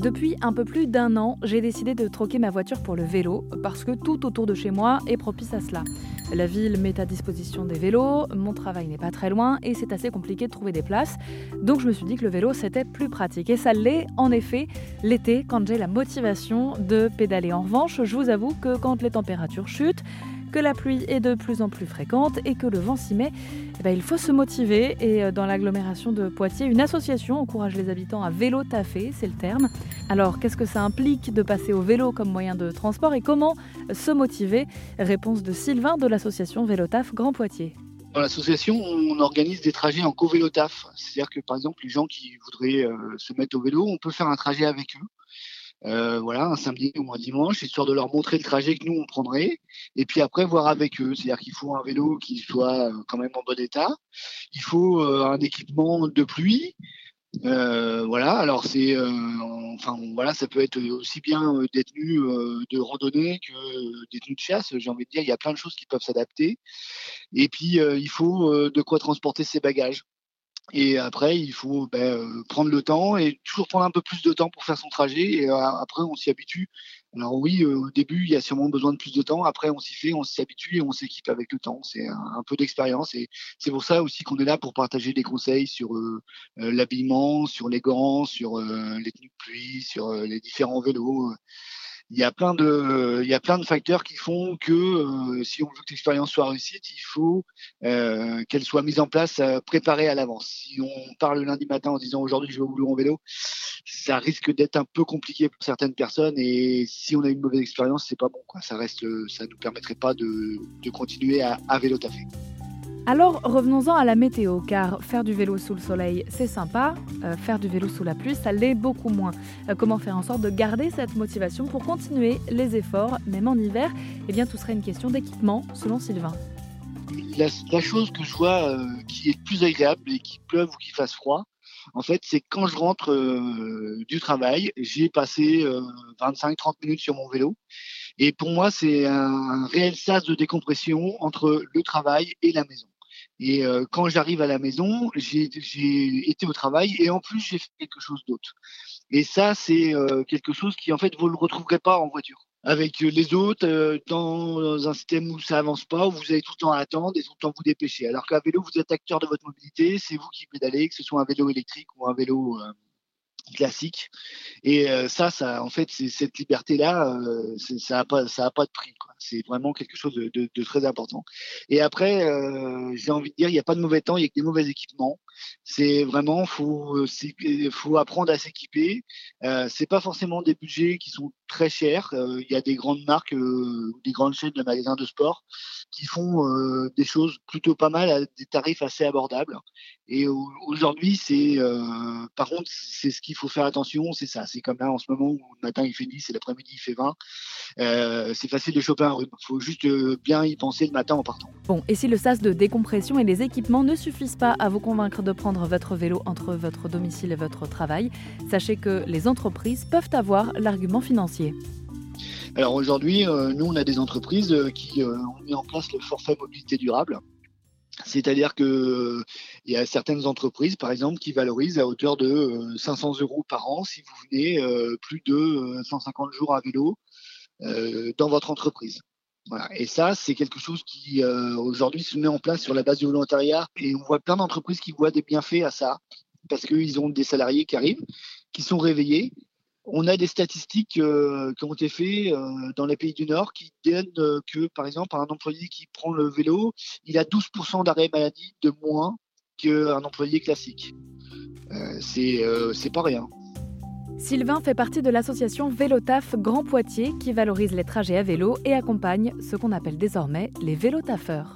Depuis un peu plus d'un an, j'ai décidé de troquer ma voiture pour le vélo parce que tout autour de chez moi est propice à cela. La ville met à disposition des vélos, mon travail n'est pas très loin et c'est assez compliqué de trouver des places. Donc je me suis dit que le vélo c'était plus pratique. Et ça l'est en effet l'été quand j'ai la motivation de pédaler. En revanche, je vous avoue que quand les températures chutent, que la pluie est de plus en plus fréquente et que le vent s'y met, eh ben, il faut se motiver. Et euh, dans l'agglomération de Poitiers, une association encourage les habitants à vélo taffer, c'est le terme. Alors, qu'est-ce que ça implique de passer au vélo comme moyen de transport et comment se motiver? Réponse de Sylvain de l'association Vélotaf Grand Poitiers. Dans l'association, on organise des trajets en co-vélotaf. C'est-à-dire que, par exemple, les gens qui voudraient euh, se mettre au vélo, on peut faire un trajet avec eux. Euh, voilà, un samedi ou un dimanche, histoire de leur montrer le trajet que nous on prendrait, et puis après voir avec eux. C'est-à-dire qu'il faut un vélo qui soit euh, quand même en bon état. Il faut euh, un équipement de pluie. voilà, alors c'est, enfin voilà, ça peut être aussi bien des tenues de randonnée que des tenues de chasse. J'ai envie de dire, il y a plein de choses qui peuvent s'adapter. Et puis il faut de quoi transporter ses bagages. Et après, il faut ben, euh, prendre le temps et toujours prendre un peu plus de temps pour faire son trajet. Et euh, après, on s'y habitue. Alors oui, euh, au début, il y a sûrement besoin de plus de temps. Après, on s'y fait, on s'y habitue et on s'équipe avec le temps. C'est un, peu d'expérience et c'est pour ça aussi qu'on est là pour partager des conseils sur l'habillement, sur les gants, sur les tenues de pluie, sur les différents vélos il y a plein de, il y a plein de facteurs qui font que euh, si on veut que l'expérience soit réussite, il faut euh, qu'elle soit mise en place, euh, préparée à l'avance. Si on parle le lundi matin en disant aujourd'hui je vais au en vélo, ça risque d'être un peu compliqué pour certaines personnes et si on a une mauvaise expérience, c'est pas bon quoi. Ça reste, ça nous permettrait pas de, de continuer à, à vélo taffer. Alors revenons-en à la météo, car faire du vélo sous le soleil, c'est sympa, euh, faire du vélo sous la pluie, ça l'est beaucoup moins. Euh, comment faire en sorte de garder cette motivation pour continuer les efforts, même en hiver? Eh bien, tout serait une question d'équipement, selon Sylvain. La, chose que je vois euh, qui est plus agréable et qu'il pleuve ou qu'il fasse froid, en fait, c'est quand je rentre du travail, j'ai passé 25-30 minutes sur mon vélo. Et pour moi, c'est un réel sas de décompression entre le travail et la maison. Et euh, quand j'arrive à la maison, j'ai été au travail et en plus j'ai fait quelque chose d'autre. Et ça, c'est euh, quelque chose qui en fait vous ne le retrouverez pas en voiture. Avec les autres, euh, dans un système où ça avance pas, où vous avez tout le temps à attendre et tout le temps vous dépêcher. Alors qu'à vélo, vous êtes acteur de votre mobilité, c'est vous qui pédalez, que ce soit un vélo électrique ou un vélo classique. Et ça, ça, en fait, cette liberté-là, ça n'a pas, ça a pas de prix. C'est vraiment quelque chose de, très important. Et après, euh, j'ai envie de dire, il n'y a pas de mauvais temps, il y a que des mauvais équipements. C'est vraiment, faut, faut apprendre à s'équiper. Euh, c'est pas forcément des budgets qui sont très chers. Euh, il y a des grandes marques, euh, des grandes chaînes de magasins de sport qui font euh, des choses plutôt pas mal à des tarifs assez abordables. Et aujourd'hui, c'est, par contre, c'est ce qu'il faut faire attention, c'est ça. C'est comme là en ce moment où le matin il fait 10 et l'après-midi il fait 20. c'est facile de choper il faut juste euh, bien y penser le matin en partant. Bon, et si le sas de décompression et les équipements ne suffisent pas à vous convaincre de prendre votre vélo entre votre domicile et votre travail, sachez que les entreprises peuvent avoir l'argument financier. Alors aujourd'hui, euh, nous, on a des entreprises euh, qui ont mis en place le forfait mobilité durable. C'est-à-dire qu'il y a certaines entreprises, par exemple, qui valorisent à hauteur de 500 euros par an si vous venez plus de 150 jours à vélo dans votre entreprise. Et ça, c'est quelque chose qui euh, aujourd'hui se met en place sur la base du volontariat. Et on voit plein d'entreprises qui voient des bienfaits à ça, parce qu'ils ont des salariés qui arrivent, qui sont réveillés. On a des statistiques euh, qui ont été faites euh, dans les pays du Nord qui donnent que, par exemple, un employé qui prend le vélo, il a 12% d'arrêt maladie de moins qu'un employé classique. c'est pas rien. Sylvain fait partie de l'association Vélotaf Grand Poitiers qui valorise les trajets à vélo et accompagne ce qu'on appelle désormais les vélotaffeurs.